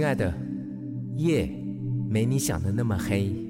亲爱的，夜没你想的那么黑。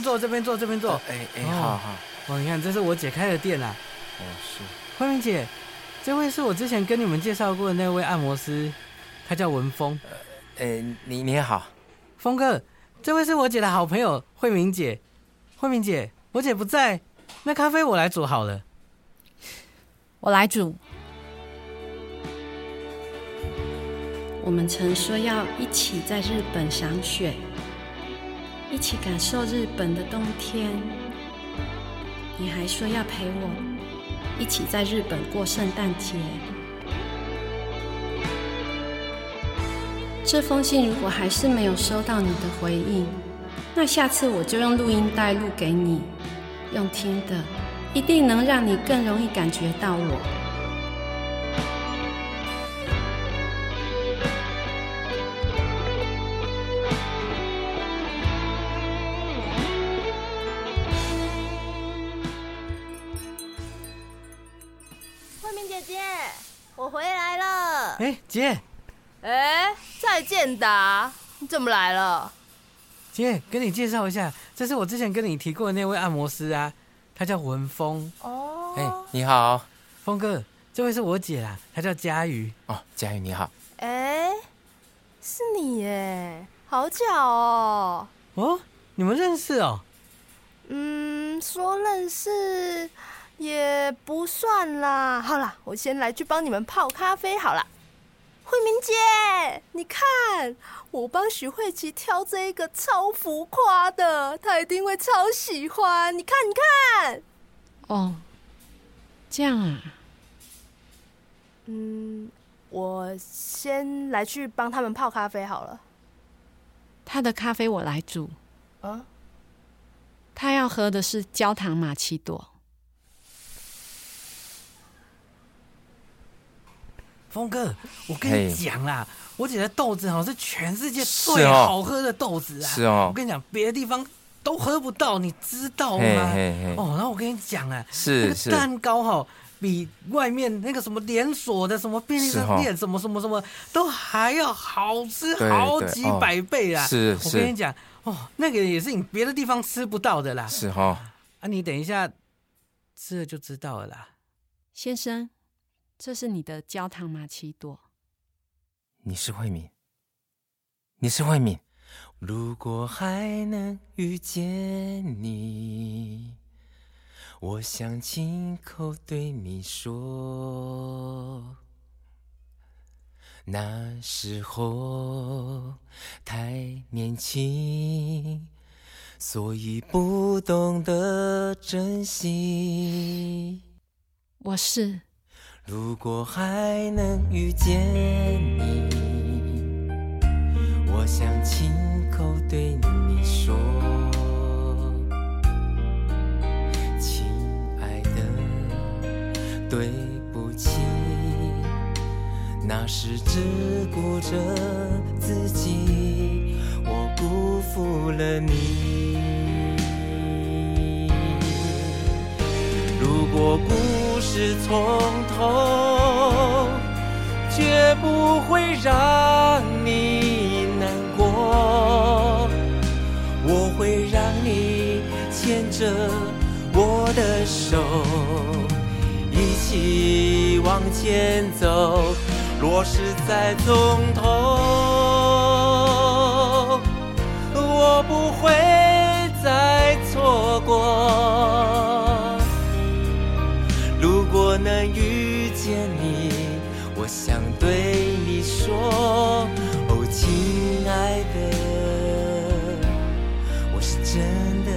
边坐，这边坐，这边坐。哎哎，哦好好，哇，你看，这是我姐开的店啊。哦是，慧明姐，这位是我之前跟你们介绍过的那位按摩师，他叫文峰。哎你你好，峰哥，这位是我姐的好朋友慧明姐。慧明姐，我姐不在，那咖啡我来煮好了。我来煮。我们曾说要一起在日本赏雪，一起感受日本的冬天。你还说要陪我一起在日本过圣诞节。这封信如果还是没有收到你的回应，那下次我就用录音带录给你，用听的，一定能让你更容易感觉到我。姐哎，再见达，你怎么来了？姐，跟你介绍一下，这是我之前跟你提过的那位按摩师啊，他叫文峰。哦，哎你好，峰哥，这位是我姐啦，她叫佳瑜。哦佳瑜你好，哎，是你耶，好巧哦。哦，你们认识哦？嗯，说认识也不算啦。好啦，我先来去帮你们泡咖啡好了。慧明姐，你看，我帮许慧琪挑这一个超浮夸的，她一定会超喜欢。你看，你看。哦，这样啊，嗯，我先来去帮他们泡咖啡好了。他的咖啡我来煮，啊，他要喝的是焦糖玛奇朵。峰哥，我跟你讲啦，我姐的豆子哦是全世界最哦好喝的豆子啊！是哦我跟你讲，别的地方都喝不到，你知道吗？嘿嘿嘿哦，然后我跟你讲啊，那个是是，蛋糕哈、比外面那个什么连锁的什么便利商店什么什么什么都还要好吃好几百倍啊！是我跟你讲哦，那个也是你别的地方吃不到的啦。是哈，啊，你等一下吃了就知道了啦。先生，这是你的焦糖玛奇朵。你是慧敏，你是慧敏。如果还能遇见你，我想亲口对你说，那时候太年轻，所以不懂得珍惜。我是如果还能遇见你，我想亲口对你说，亲爱的，对不起，那时只顾着自己，我辜负了你。如果故事从头，绝不会让你难过。我会让你牵着我的手，一起往前走。若是再从头，我不会再错过。能遇见你，我想对你说，哦，亲爱的，我是真的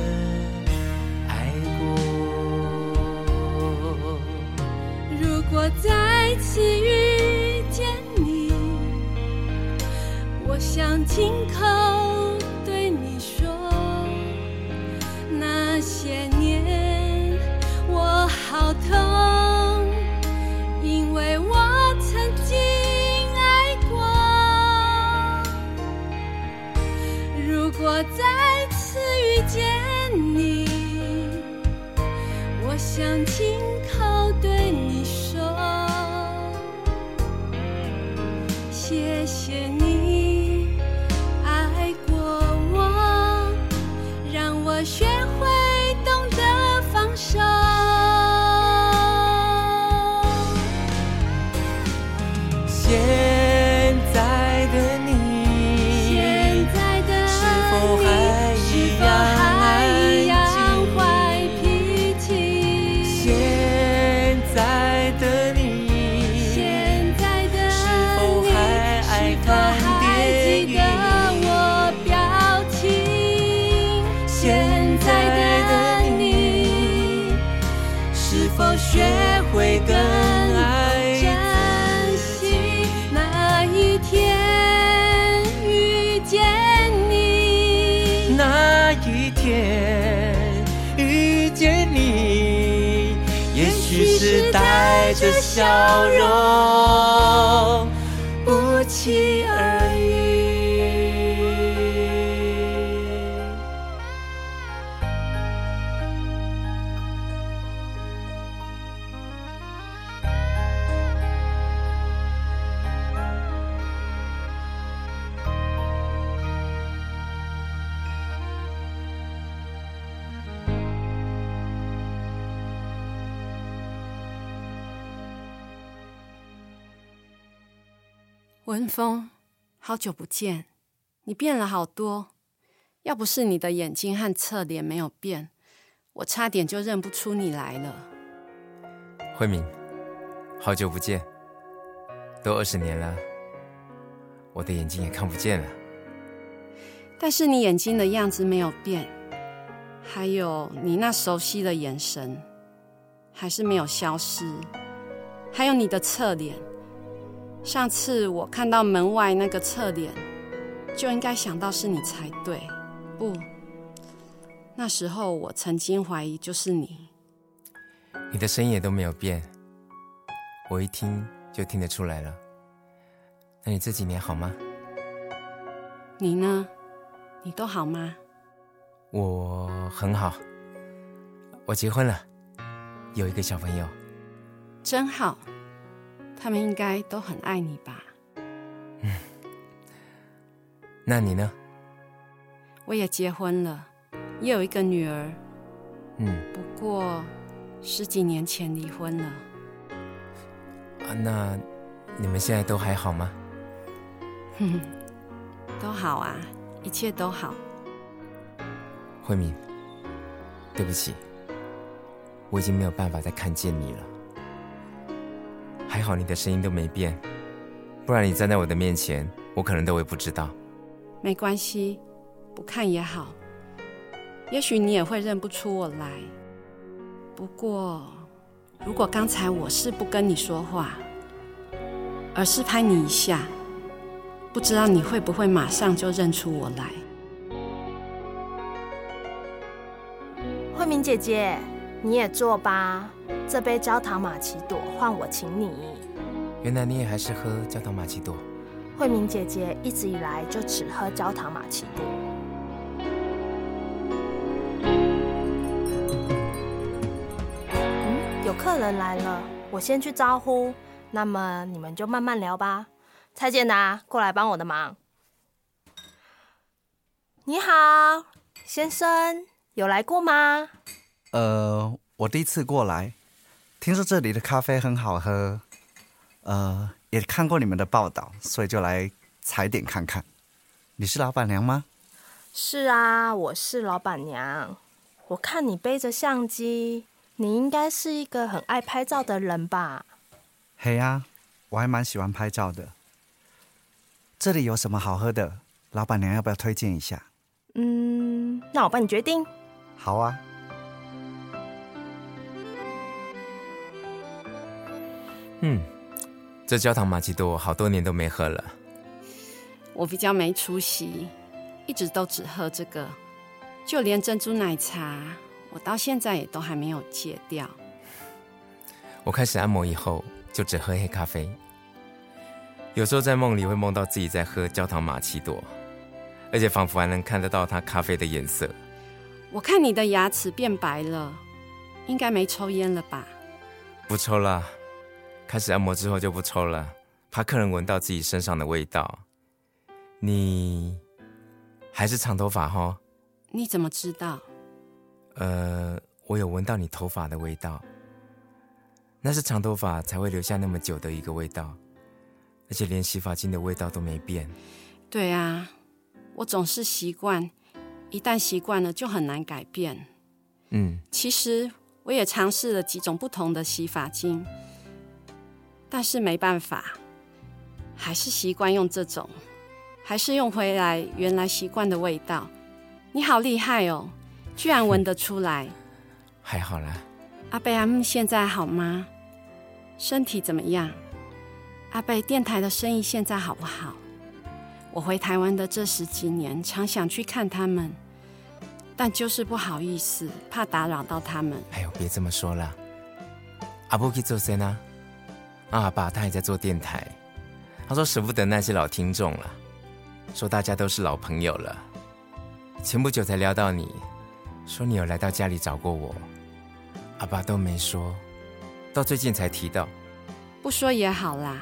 爱过。如果再次遇见你，我想亲笑容，文峰，好久不见，你变了好多。要不是你的眼睛和侧脸没有变，我差点就认不出你来了。慧敏，好久不见，都二十年了，我的眼睛也看不见了。但是你眼睛的样子没有变，还有你那熟悉的眼神，还是没有消失。还有你的侧脸，上次我看到门外那个侧脸，就应该想到是你才对。不，那时候我曾经怀疑就是你。你的声音也都没有变，我一听就听得出来了。那你这几年好吗？你呢？你都好吗？我很好，我结婚了，有一个小朋友。真好，他们应该都很爱你吧？嗯 那你呢？我也结婚了，也有一个女儿，嗯，不过十几年前离婚了。啊，那你们现在都还好吗？哼哼，都好啊，一切都好。慧敏，对不起，我已经没有办法再看见你了。还好你的声音都没变，不然你站在我的面前，我可能都会不知道。没关系，不看也好。也许你也会认不出我来。不过，如果刚才我是不跟你说话，而是拍你一下，不知道你会不会马上就认出我来。慧敏姐姐，你也坐吧。这杯焦糖玛奇朵换我请你。原来你也还是喝焦糖玛奇朵。慧敏姐姐一直以来就只喝焦糖玛奇朵。嗯，有客人来了，我先去招呼。那么你们就慢慢聊吧。蔡健达，过来帮我的忙。你好，先生，有来过吗？呃，我第一次过来，听说这里的咖啡很好喝，呃，也看过你们的报道，所以就来踩点看看。你是老板娘吗？是啊，我是老板娘。我看你背着相机，你应该是一个很爱拍照的人吧？嘿呀，我还蛮喜欢拍照的。这里有什么好喝的？老板娘要不要推荐一下？嗯，那我帮你决定。好啊。嗯，这焦糖玛奇朵好多年都没喝了。我比较没出息，一直都只喝这个，就连珍珠奶茶，我到现在也都还没有戒掉。我开始按摩以后，就只喝黑咖啡。有时候在梦里会梦到自己在喝焦糖玛奇朵，而且仿佛还能看得到它咖啡的颜色。我看你的牙齿变白了，应该没抽烟了吧？不抽了。开始按摩之后就不抽了，怕客人闻到自己身上的味道。你还是长头发哈？你怎么知道？呃，我有闻到你头发的味道。那是长头发才会留下那么久的一个味道，而且连洗发精的味道都没变。对啊，我总是习惯，一旦习惯了就很难改变。嗯，其实我也尝试了几种不同的洗发精。但是没办法，还是习惯用这种，还是用回来原来习惯的味道。你好厉害哦，居然闻得出来。还好啦。阿贝阿木现在好吗？身体怎么样？阿贝电台的生意现在好不好？我回台湾的这十几年，常想去看他们，但就是不好意思，怕打扰到他们。哎呦，别这么说了。阿布去做谁呢？阿爸他也在做电台，他说舍不得那些老听众了，说大家都是老朋友了。前不久才聊到你，说你有来到家里找过我，阿爸都没说，到最近才提到。不说也好啦，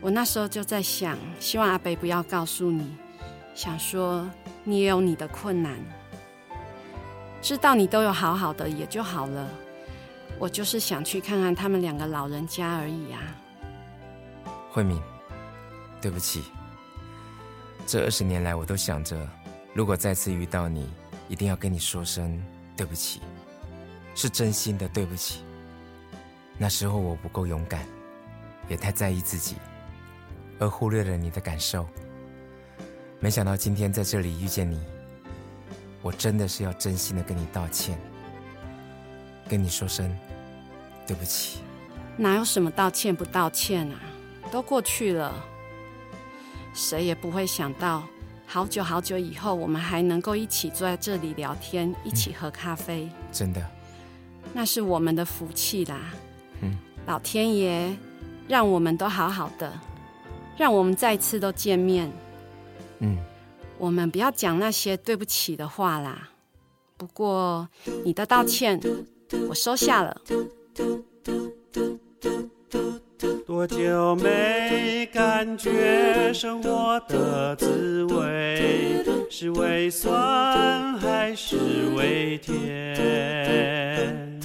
我那时候就在想，希望阿北不要告诉你，想说你也有你的困难，知道你都有好好的也就好了。我就是想去看看他们两个老人家而已啊。慧敏，对不起，这二十年来我都想着，如果再次遇到你，一定要跟你说声对不起，是真心的对不起。那时候我不够勇敢，也太在意自己，而忽略了你的感受。没想到今天在这里遇见你，我真的是要真心的跟你道歉。跟你说声对不起，哪有什么道歉不道歉啊？都过去了，谁也不会想到，好久好久以后，我们还能够一起坐在这里聊天，一起喝咖啡。真的，那是我们的福气啦。嗯，老天爷让我们都好好的，让我们再次都见面。嗯，我们不要讲那些对不起的话啦。不过你的道歉。我收下了。多久没感觉生活的滋味？是胃酸还是胃甜？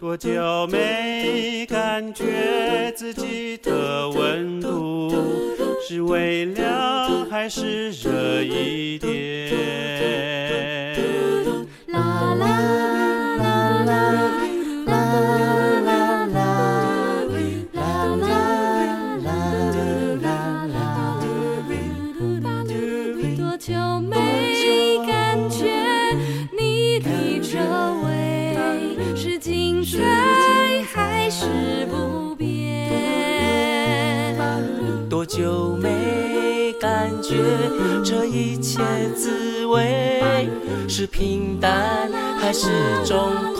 多久没感觉自己的温度？是微凉还是热一点？始终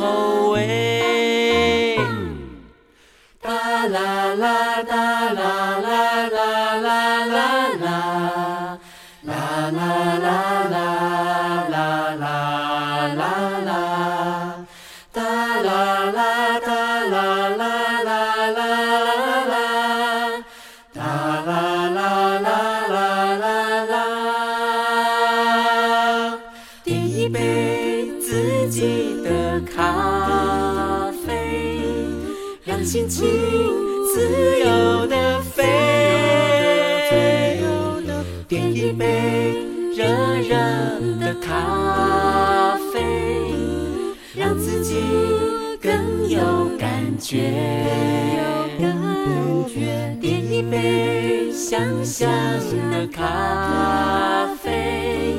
心情自由的飞，点一杯热热的咖啡，让自己更有感觉。点一杯香香的咖啡，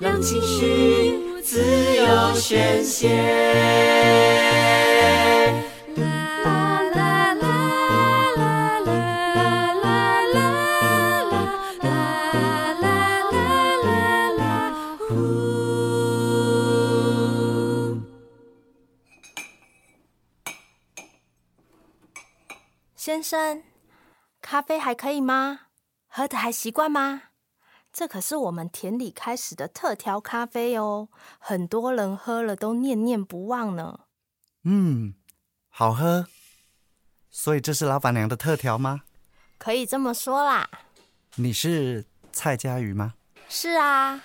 让情绪自由宣泄。先生，咖啡还可以吗？喝的还习惯吗？这可是我们田里开始的特调咖啡哦，很多人喝了都念念不忘呢。嗯，好喝。所以这是老板娘的特调吗？可以这么说啦。你是蔡佳瑜吗？是啊。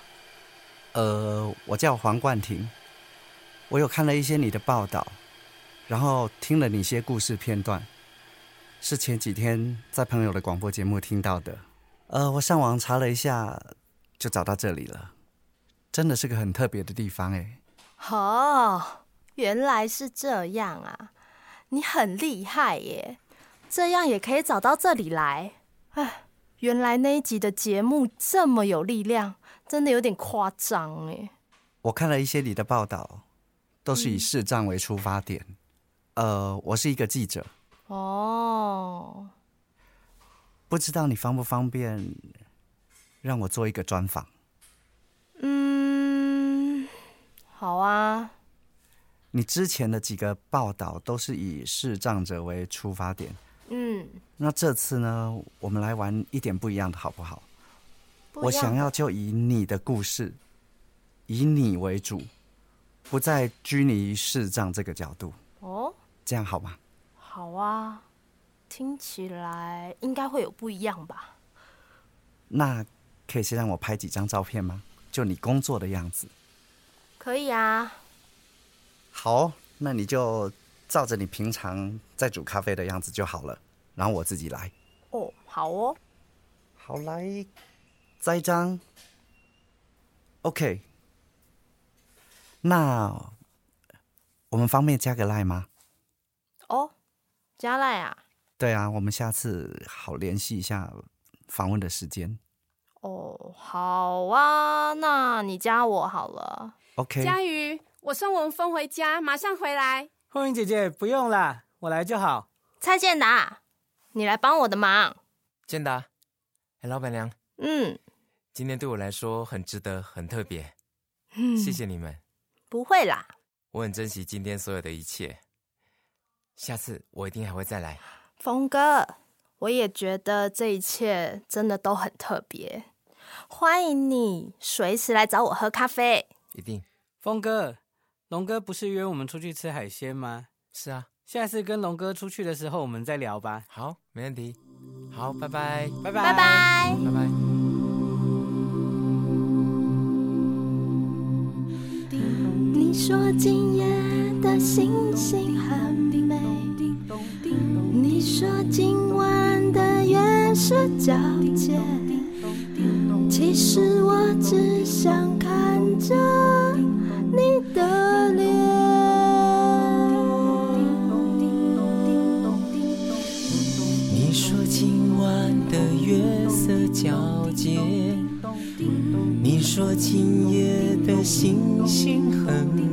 呃，我叫黄冠廷。我有看了一些你的报道，然后听了你些故事片段。是前几天在朋友的广播节目听到的，呃，我上网查了一下，就找到这里了。真的是个很特别的地方哎。哦，原来是这样啊！你很厉害耶，这样也可以找到这里来。哎，原来那一集的节目这么有力量，真的有点夸张哎。我看了一些你的报道，都是以视障为出发点。呃，我是一个记者。哦，不知道你方不方便让我做一个专访？嗯，好啊。你之前的几个报道都是以视障者为出发点，嗯，那这次呢，我们来玩一点不一样的，好不好？我想要就以你的故事，以你为主，不再拘泥于视障这个角度。哦，这样好吗？好啊，听起来应该会有不一样吧？那可以先让我拍几张照片吗？就你工作的样子。可以啊。好，那你就照着你平常在煮咖啡的样子就好了，然后我自己来。哦，好哦。好，来，再一张。OK。那我们方便加个赖吗？哦。加赖啊？对啊，我们下次好联系一下访问的时间。哦，好啊，那你加我好了。OK。佳瑜，我送我们风回家，马上回来。慧英姐姐，不用啦，我来就好。蔡建达，你来帮我的忙。建达，哎，老板娘。嗯。今天对我来说很值得，很特别。嗯。谢谢你们。不会啦。我很珍惜今天所有的一切。下次我一定还会再来，峰哥，我也觉得这一切真的都很特别，欢迎你随时来找我喝咖啡。一定，峰哥，龙哥不是约我们出去吃海鲜吗？是啊，下次跟龙哥出去的时候我们再聊吧。好，没问题。好，拜拜，拜拜，拜拜，拜拜。你说今夜的星星很。你说今晚的月色皎洁，其实我只想看着月色皎洁，你说今夜的星星很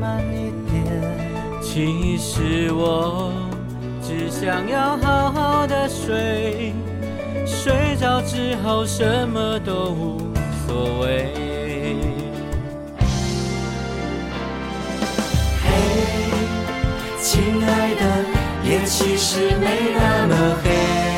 慢一点。其实我只想要好好的睡，睡着之后什么都无所谓。嘿，亲爱的，夜其实没那么黑。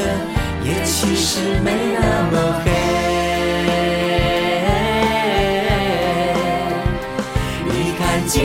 的，夜其实没那么黑。你看今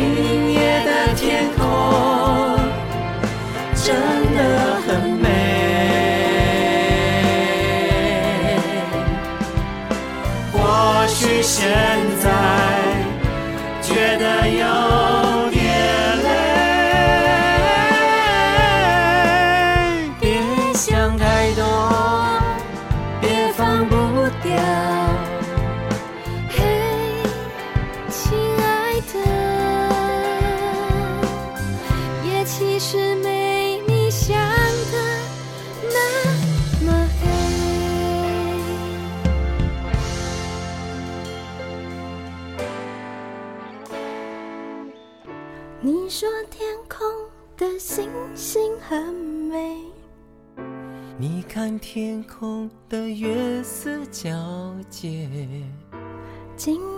你说天空的星星很美，你看天空的我不怕黑。